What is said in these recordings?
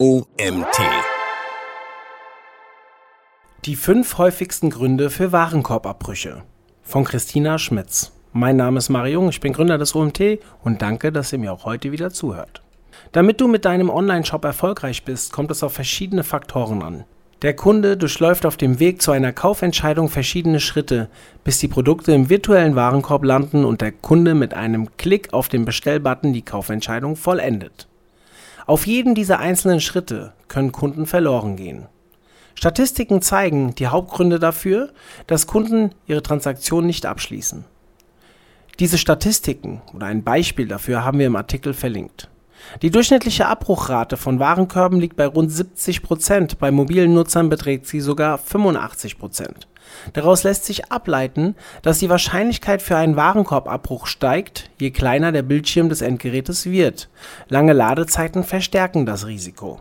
OMT. Die fünf häufigsten Gründe für Warenkorbabbrüche von Christina Schmitz. Mein Name ist Mario ich bin Gründer des OMT und danke, dass ihr mir auch heute wieder zuhört. Damit du mit deinem Online-Shop erfolgreich bist, kommt es auf verschiedene Faktoren an. Der Kunde durchläuft auf dem Weg zu einer Kaufentscheidung verschiedene Schritte, bis die Produkte im virtuellen Warenkorb landen und der Kunde mit einem Klick auf den Bestellbutton die Kaufentscheidung vollendet. Auf jeden dieser einzelnen Schritte können Kunden verloren gehen. Statistiken zeigen die Hauptgründe dafür, dass Kunden ihre Transaktion nicht abschließen. Diese Statistiken oder ein Beispiel dafür haben wir im Artikel verlinkt. Die durchschnittliche Abbruchrate von Warenkörben liegt bei rund 70 Prozent, bei mobilen Nutzern beträgt sie sogar 85 Prozent. Daraus lässt sich ableiten, dass die Wahrscheinlichkeit für einen Warenkorbabbruch steigt, je kleiner der Bildschirm des Endgerätes wird. Lange Ladezeiten verstärken das Risiko.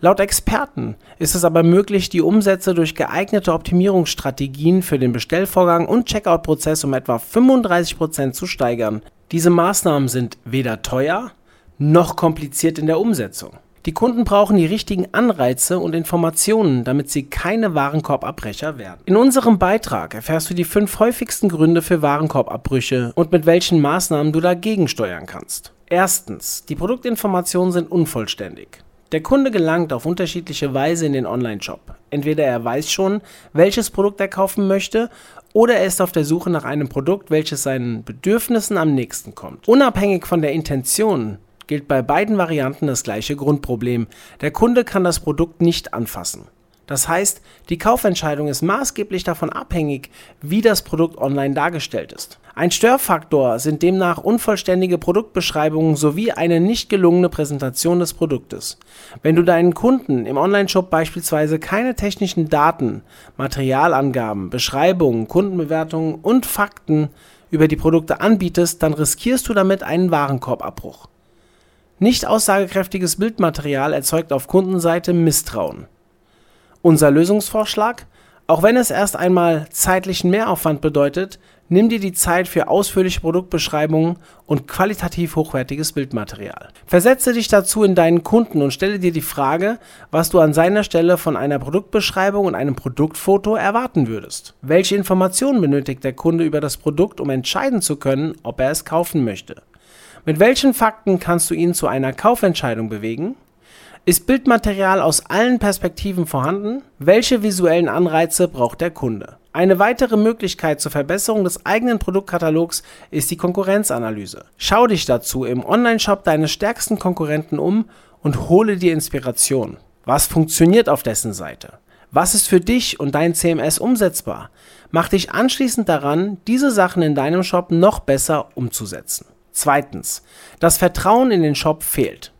Laut Experten ist es aber möglich, die Umsätze durch geeignete Optimierungsstrategien für den Bestellvorgang und Checkout-Prozess um etwa 35 Prozent zu steigern. Diese Maßnahmen sind weder teuer noch kompliziert in der Umsetzung. Die Kunden brauchen die richtigen Anreize und Informationen, damit sie keine Warenkorbabbrecher werden. In unserem Beitrag erfährst du die fünf häufigsten Gründe für Warenkorbabbrüche und mit welchen Maßnahmen du dagegen steuern kannst. Erstens, die Produktinformationen sind unvollständig. Der Kunde gelangt auf unterschiedliche Weise in den Online-Shop. Entweder er weiß schon, welches Produkt er kaufen möchte, oder er ist auf der Suche nach einem Produkt, welches seinen Bedürfnissen am nächsten kommt. Unabhängig von der Intention gilt bei beiden Varianten das gleiche Grundproblem. Der Kunde kann das Produkt nicht anfassen. Das heißt, die Kaufentscheidung ist maßgeblich davon abhängig, wie das Produkt online dargestellt ist. Ein Störfaktor sind demnach unvollständige Produktbeschreibungen sowie eine nicht gelungene Präsentation des Produktes. Wenn du deinen Kunden im Onlineshop beispielsweise keine technischen Daten, Materialangaben, Beschreibungen, Kundenbewertungen und Fakten über die Produkte anbietest, dann riskierst du damit einen Warenkorbabbruch. Nicht aussagekräftiges Bildmaterial erzeugt auf Kundenseite Misstrauen. Unser Lösungsvorschlag? Auch wenn es erst einmal zeitlichen Mehraufwand bedeutet, nimm dir die Zeit für ausführliche Produktbeschreibungen und qualitativ hochwertiges Bildmaterial. Versetze dich dazu in deinen Kunden und stelle dir die Frage, was du an seiner Stelle von einer Produktbeschreibung und einem Produktfoto erwarten würdest. Welche Informationen benötigt der Kunde über das Produkt, um entscheiden zu können, ob er es kaufen möchte? Mit welchen Fakten kannst du ihn zu einer Kaufentscheidung bewegen? Ist Bildmaterial aus allen Perspektiven vorhanden? Welche visuellen Anreize braucht der Kunde? Eine weitere Möglichkeit zur Verbesserung des eigenen Produktkatalogs ist die Konkurrenzanalyse. Schau dich dazu im Onlineshop deines stärksten Konkurrenten um und hole dir Inspiration. Was funktioniert auf dessen Seite? Was ist für dich und dein CMS umsetzbar? Mach dich anschließend daran, diese Sachen in deinem Shop noch besser umzusetzen. Zweitens, das Vertrauen in den Shop fehlt.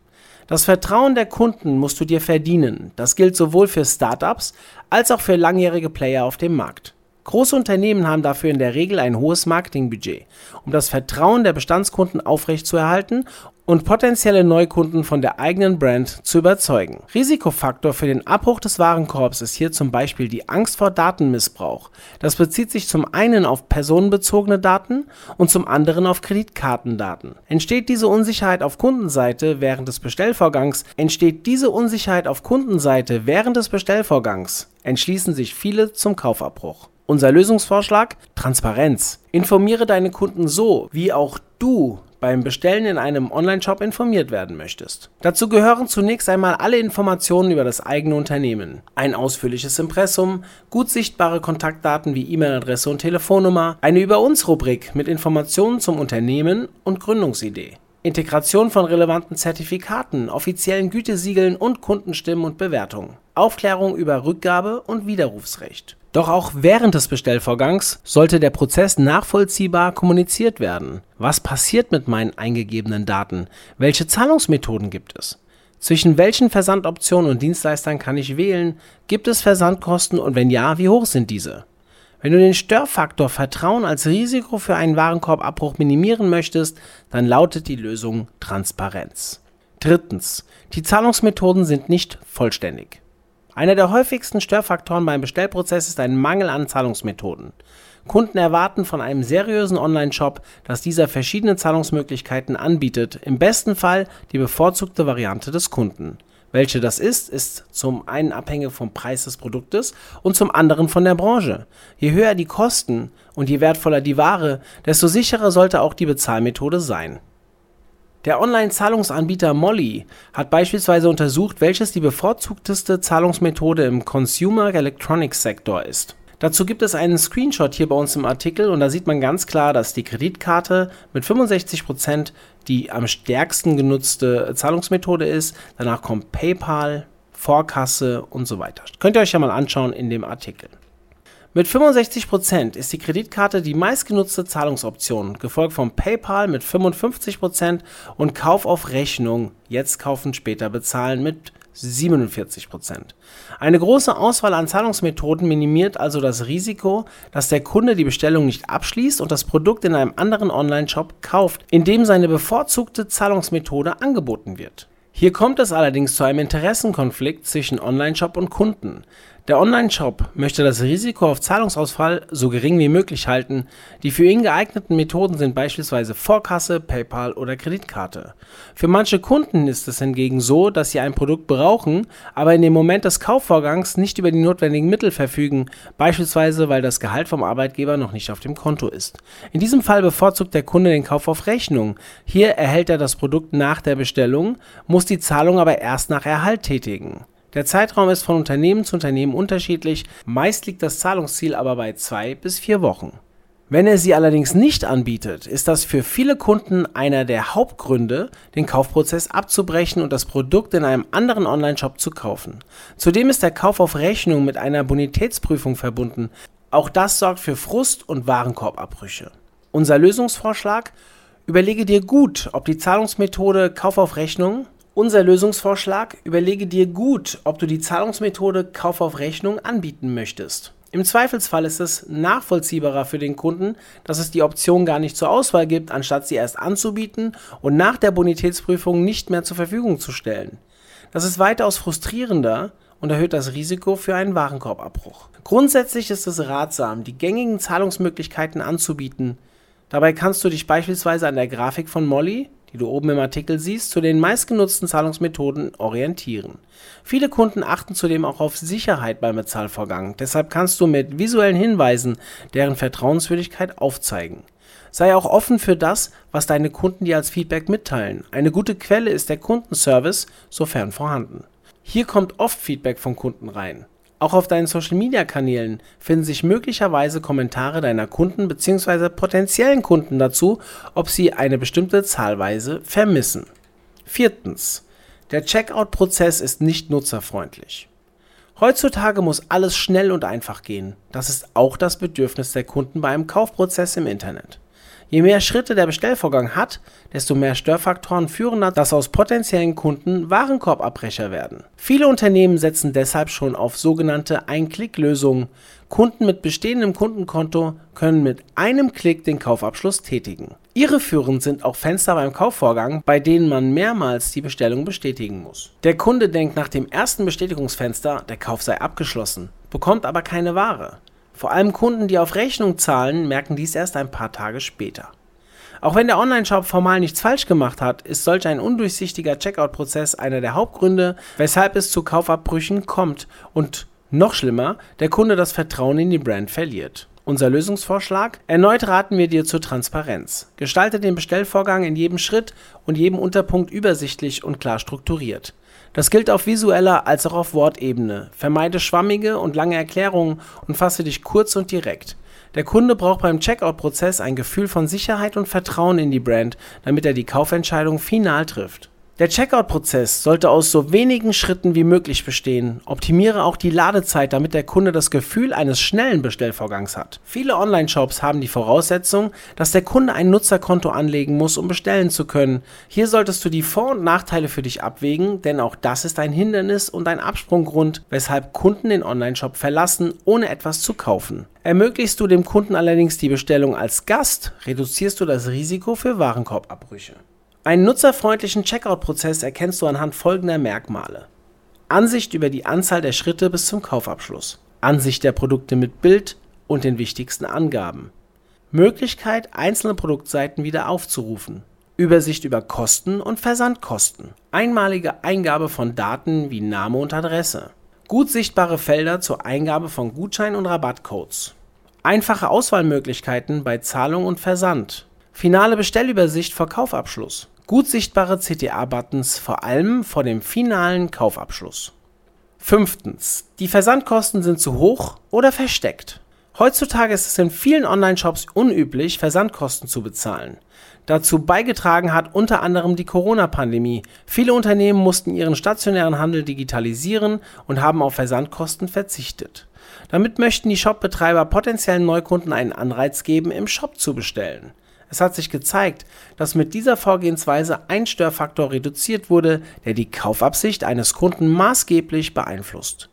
Das Vertrauen der Kunden musst du dir verdienen. Das gilt sowohl für Startups als auch für langjährige Player auf dem Markt. Große Unternehmen haben dafür in der Regel ein hohes Marketingbudget, um das Vertrauen der Bestandskunden aufrechtzuerhalten und potenzielle Neukunden von der eigenen Brand zu überzeugen. Risikofaktor für den Abbruch des Warenkorbs ist hier zum Beispiel die Angst vor Datenmissbrauch. Das bezieht sich zum einen auf personenbezogene Daten und zum anderen auf Kreditkartendaten. Entsteht diese Unsicherheit auf Kundenseite während des Bestellvorgangs, entsteht diese Unsicherheit auf Kundenseite während des Bestellvorgangs, entschließen sich viele zum Kaufabbruch. Unser Lösungsvorschlag? Transparenz. Informiere deine Kunden so, wie auch du beim Bestellen in einem Online-Shop informiert werden möchtest. Dazu gehören zunächst einmal alle Informationen über das eigene Unternehmen. Ein ausführliches Impressum, gut sichtbare Kontaktdaten wie E-Mail-Adresse und Telefonnummer, eine Über uns Rubrik mit Informationen zum Unternehmen und Gründungsidee. Integration von relevanten Zertifikaten, offiziellen Gütesiegeln und Kundenstimmen und Bewertungen. Aufklärung über Rückgabe und Widerrufsrecht. Doch auch während des Bestellvorgangs sollte der Prozess nachvollziehbar kommuniziert werden. Was passiert mit meinen eingegebenen Daten? Welche Zahlungsmethoden gibt es? Zwischen welchen Versandoptionen und Dienstleistern kann ich wählen? Gibt es Versandkosten und wenn ja, wie hoch sind diese? Wenn du den Störfaktor Vertrauen als Risiko für einen Warenkorbabbruch minimieren möchtest, dann lautet die Lösung Transparenz. Drittens. Die Zahlungsmethoden sind nicht vollständig. Einer der häufigsten Störfaktoren beim Bestellprozess ist ein Mangel an Zahlungsmethoden. Kunden erwarten von einem seriösen Online-Shop, dass dieser verschiedene Zahlungsmöglichkeiten anbietet, im besten Fall die bevorzugte Variante des Kunden. Welche das ist, ist zum einen abhängig vom Preis des Produktes und zum anderen von der Branche. Je höher die Kosten und je wertvoller die Ware, desto sicherer sollte auch die Bezahlmethode sein. Der Online-Zahlungsanbieter Molly hat beispielsweise untersucht, welches die bevorzugteste Zahlungsmethode im Consumer Electronics Sektor ist. Dazu gibt es einen Screenshot hier bei uns im Artikel und da sieht man ganz klar, dass die Kreditkarte mit 65% die am stärksten genutzte Zahlungsmethode ist. Danach kommt PayPal, Vorkasse und so weiter. Könnt ihr euch ja mal anschauen in dem Artikel. Mit 65% ist die Kreditkarte die meistgenutzte Zahlungsoption, gefolgt von PayPal mit 55% und Kauf auf Rechnung, jetzt kaufen, später bezahlen mit 47%. Eine große Auswahl an Zahlungsmethoden minimiert also das Risiko, dass der Kunde die Bestellung nicht abschließt und das Produkt in einem anderen Online-Shop kauft, in dem seine bevorzugte Zahlungsmethode angeboten wird. Hier kommt es allerdings zu einem Interessenkonflikt zwischen Online-Shop und Kunden. Der Online-Shop möchte das Risiko auf Zahlungsausfall so gering wie möglich halten. Die für ihn geeigneten Methoden sind beispielsweise Vorkasse, PayPal oder Kreditkarte. Für manche Kunden ist es hingegen so, dass sie ein Produkt brauchen, aber in dem Moment des Kaufvorgangs nicht über die notwendigen Mittel verfügen, beispielsweise weil das Gehalt vom Arbeitgeber noch nicht auf dem Konto ist. In diesem Fall bevorzugt der Kunde den Kauf auf Rechnung. Hier erhält er das Produkt nach der Bestellung, muss die Zahlung aber erst nach Erhalt tätigen. Der Zeitraum ist von Unternehmen zu Unternehmen unterschiedlich, meist liegt das Zahlungsziel aber bei zwei bis vier Wochen. Wenn er sie allerdings nicht anbietet, ist das für viele Kunden einer der Hauptgründe, den Kaufprozess abzubrechen und das Produkt in einem anderen Onlineshop zu kaufen. Zudem ist der Kauf auf Rechnung mit einer Bonitätsprüfung verbunden. Auch das sorgt für Frust und Warenkorbabbrüche. Unser Lösungsvorschlag Überlege dir gut, ob die Zahlungsmethode Kauf auf Rechnung unser Lösungsvorschlag: Überlege dir gut, ob du die Zahlungsmethode Kauf auf Rechnung anbieten möchtest. Im Zweifelsfall ist es nachvollziehbarer für den Kunden, dass es die Option gar nicht zur Auswahl gibt, anstatt sie erst anzubieten und nach der Bonitätsprüfung nicht mehr zur Verfügung zu stellen. Das ist weitaus frustrierender und erhöht das Risiko für einen Warenkorbabbruch. Grundsätzlich ist es ratsam, die gängigen Zahlungsmöglichkeiten anzubieten. Dabei kannst du dich beispielsweise an der Grafik von Molly die du oben im Artikel siehst, zu den meistgenutzten Zahlungsmethoden orientieren. Viele Kunden achten zudem auch auf Sicherheit beim Bezahlvorgang, deshalb kannst du mit visuellen Hinweisen deren Vertrauenswürdigkeit aufzeigen. Sei auch offen für das, was deine Kunden dir als Feedback mitteilen. Eine gute Quelle ist der Kundenservice, sofern vorhanden. Hier kommt oft Feedback von Kunden rein. Auch auf deinen Social-Media-Kanälen finden sich möglicherweise Kommentare deiner Kunden bzw. potenziellen Kunden dazu, ob sie eine bestimmte Zahlweise vermissen. Viertens. Der Checkout-Prozess ist nicht nutzerfreundlich. Heutzutage muss alles schnell und einfach gehen. Das ist auch das Bedürfnis der Kunden bei einem Kaufprozess im Internet. Je mehr Schritte der Bestellvorgang hat, desto mehr Störfaktoren führen dazu, dass aus potenziellen Kunden Warenkorbabbrecher werden. Viele Unternehmen setzen deshalb schon auf sogenannte Ein-Klick-Lösungen. Kunden mit bestehendem Kundenkonto können mit einem Klick den Kaufabschluss tätigen. Irreführend sind auch Fenster beim Kaufvorgang, bei denen man mehrmals die Bestellung bestätigen muss. Der Kunde denkt nach dem ersten Bestätigungsfenster, der Kauf sei abgeschlossen, bekommt aber keine Ware. Vor allem Kunden, die auf Rechnung zahlen, merken dies erst ein paar Tage später. Auch wenn der Online-Shop formal nichts falsch gemacht hat, ist solch ein undurchsichtiger Checkout-Prozess einer der Hauptgründe, weshalb es zu Kaufabbrüchen kommt und noch schlimmer, der Kunde das Vertrauen in die Brand verliert. Unser Lösungsvorschlag? Erneut raten wir dir zur Transparenz. Gestalte den Bestellvorgang in jedem Schritt und jedem Unterpunkt übersichtlich und klar strukturiert. Das gilt auf visueller als auch auf Wortebene. Vermeide schwammige und lange Erklärungen und fasse dich kurz und direkt. Der Kunde braucht beim Checkout-Prozess ein Gefühl von Sicherheit und Vertrauen in die Brand, damit er die Kaufentscheidung final trifft. Der Checkout-Prozess sollte aus so wenigen Schritten wie möglich bestehen. Optimiere auch die Ladezeit, damit der Kunde das Gefühl eines schnellen Bestellvorgangs hat. Viele Online-Shops haben die Voraussetzung, dass der Kunde ein Nutzerkonto anlegen muss, um bestellen zu können. Hier solltest du die Vor- und Nachteile für dich abwägen, denn auch das ist ein Hindernis und ein Absprunggrund, weshalb Kunden den Online-Shop verlassen, ohne etwas zu kaufen. Ermöglichst du dem Kunden allerdings die Bestellung als Gast, reduzierst du das Risiko für Warenkorbabbrüche. Einen nutzerfreundlichen Checkout-Prozess erkennst du anhand folgender Merkmale. Ansicht über die Anzahl der Schritte bis zum Kaufabschluss. Ansicht der Produkte mit Bild und den wichtigsten Angaben. Möglichkeit, einzelne Produktseiten wieder aufzurufen. Übersicht über Kosten und Versandkosten, einmalige Eingabe von Daten wie Name und Adresse, gut sichtbare Felder zur Eingabe von Gutschein und Rabattcodes, einfache Auswahlmöglichkeiten bei Zahlung und Versand, finale Bestellübersicht vor Kaufabschluss, gut sichtbare CTA-Buttons vor allem vor dem finalen Kaufabschluss. Fünftens. Die Versandkosten sind zu hoch oder versteckt. Heutzutage ist es in vielen Online-Shops unüblich, Versandkosten zu bezahlen. Dazu beigetragen hat unter anderem die Corona-Pandemie. Viele Unternehmen mussten ihren stationären Handel digitalisieren und haben auf Versandkosten verzichtet. Damit möchten die Shopbetreiber potenziellen Neukunden einen Anreiz geben, im Shop zu bestellen. Es hat sich gezeigt, dass mit dieser Vorgehensweise ein Störfaktor reduziert wurde, der die Kaufabsicht eines Kunden maßgeblich beeinflusst.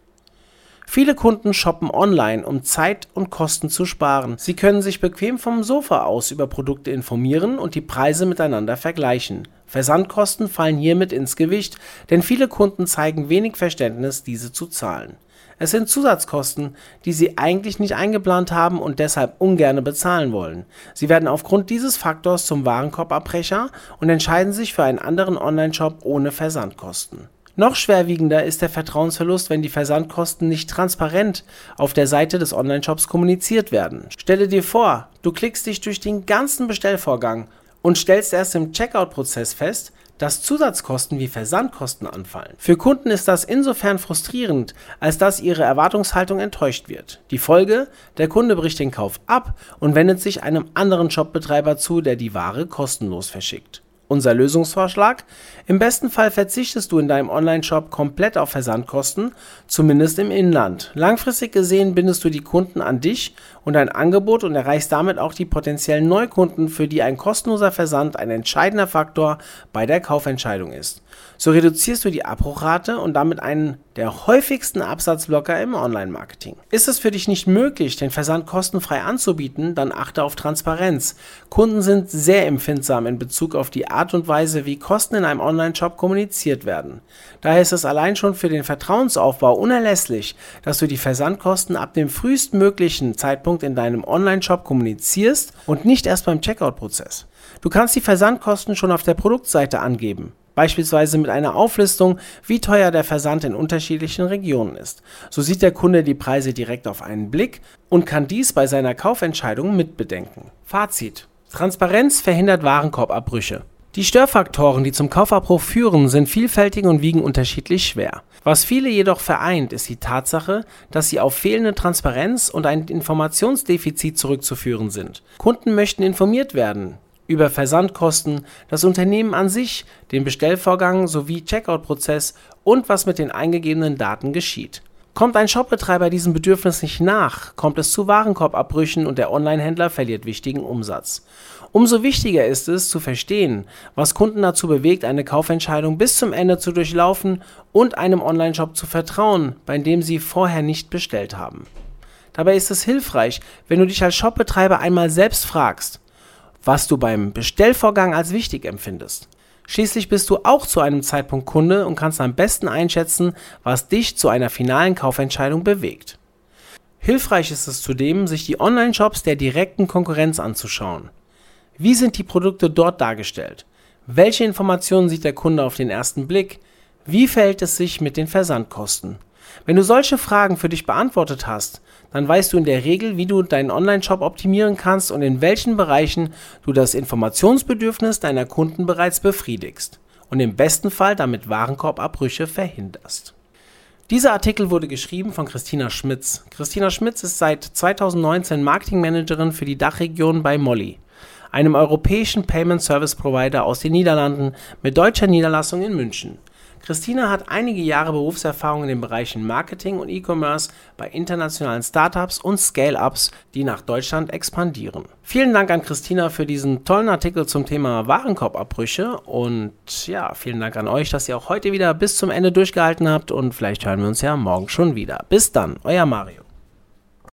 Viele Kunden shoppen online, um Zeit und Kosten zu sparen. Sie können sich bequem vom Sofa aus über Produkte informieren und die Preise miteinander vergleichen. Versandkosten fallen hiermit ins Gewicht, denn viele Kunden zeigen wenig Verständnis, diese zu zahlen. Es sind Zusatzkosten, die sie eigentlich nicht eingeplant haben und deshalb ungern bezahlen wollen. Sie werden aufgrund dieses Faktors zum Warenkorbabbrecher und entscheiden sich für einen anderen Online-Shop ohne Versandkosten. Noch schwerwiegender ist der Vertrauensverlust, wenn die Versandkosten nicht transparent auf der Seite des Onlineshops kommuniziert werden. Stelle dir vor, du klickst dich durch den ganzen Bestellvorgang und stellst erst im Checkout-Prozess fest, dass Zusatzkosten wie Versandkosten anfallen. Für Kunden ist das insofern frustrierend, als dass ihre Erwartungshaltung enttäuscht wird. Die Folge, der Kunde bricht den Kauf ab und wendet sich einem anderen Shopbetreiber zu, der die Ware kostenlos verschickt. Unser Lösungsvorschlag? Im besten Fall verzichtest du in deinem Online-Shop komplett auf Versandkosten, zumindest im Inland. Langfristig gesehen bindest du die Kunden an dich und dein Angebot und erreichst damit auch die potenziellen Neukunden, für die ein kostenloser Versand ein entscheidender Faktor bei der Kaufentscheidung ist. So reduzierst du die Abbruchrate und damit einen der häufigsten Absatzblocker im Online-Marketing. Ist es für dich nicht möglich, den Versand kostenfrei anzubieten, dann achte auf Transparenz. Kunden sind sehr empfindsam in Bezug auf die Art und Weise, wie Kosten in einem Online-Shop kommuniziert werden. Daher ist es allein schon für den Vertrauensaufbau unerlässlich, dass du die Versandkosten ab dem frühestmöglichen Zeitpunkt in deinem Online-Shop kommunizierst und nicht erst beim Checkout-Prozess. Du kannst die Versandkosten schon auf der Produktseite angeben beispielsweise mit einer Auflistung, wie teuer der Versand in unterschiedlichen Regionen ist. So sieht der Kunde die Preise direkt auf einen Blick und kann dies bei seiner Kaufentscheidung mitbedenken. Fazit. Transparenz verhindert Warenkorbabbrüche. Die Störfaktoren, die zum Kaufabbruch führen, sind vielfältig und wiegen unterschiedlich schwer. Was viele jedoch vereint, ist die Tatsache, dass sie auf fehlende Transparenz und ein Informationsdefizit zurückzuführen sind. Kunden möchten informiert werden, über Versandkosten, das Unternehmen an sich, den Bestellvorgang sowie Checkout-Prozess und was mit den eingegebenen Daten geschieht. Kommt ein Shopbetreiber diesem Bedürfnis nicht nach, kommt es zu Warenkorbabbrüchen und der Onlinehändler verliert wichtigen Umsatz. Umso wichtiger ist es zu verstehen, was Kunden dazu bewegt, eine Kaufentscheidung bis zum Ende zu durchlaufen und einem Onlineshop zu vertrauen, bei dem sie vorher nicht bestellt haben. Dabei ist es hilfreich, wenn du dich als Shopbetreiber einmal selbst fragst, was du beim Bestellvorgang als wichtig empfindest. Schließlich bist du auch zu einem Zeitpunkt Kunde und kannst am besten einschätzen, was dich zu einer finalen Kaufentscheidung bewegt. Hilfreich ist es zudem, sich die Online-Shops der direkten Konkurrenz anzuschauen. Wie sind die Produkte dort dargestellt? Welche Informationen sieht der Kunde auf den ersten Blick? Wie verhält es sich mit den Versandkosten? Wenn du solche Fragen für dich beantwortet hast, dann weißt du in der Regel, wie du deinen Online-Shop optimieren kannst und in welchen Bereichen du das Informationsbedürfnis deiner Kunden bereits befriedigst und im besten Fall damit Warenkorbabbrüche verhinderst. Dieser Artikel wurde geschrieben von Christina Schmitz. Christina Schmitz ist seit 2019 Marketingmanagerin für die Dachregion bei Molly, einem europäischen Payment Service Provider aus den Niederlanden mit deutscher Niederlassung in München. Christina hat einige Jahre Berufserfahrung in den Bereichen Marketing und E-Commerce bei internationalen Startups und Scale-Ups, die nach Deutschland expandieren. Vielen Dank an Christina für diesen tollen Artikel zum Thema Warenkorbabbrüche und ja, vielen Dank an euch, dass ihr auch heute wieder bis zum Ende durchgehalten habt und vielleicht hören wir uns ja morgen schon wieder. Bis dann, euer Mario.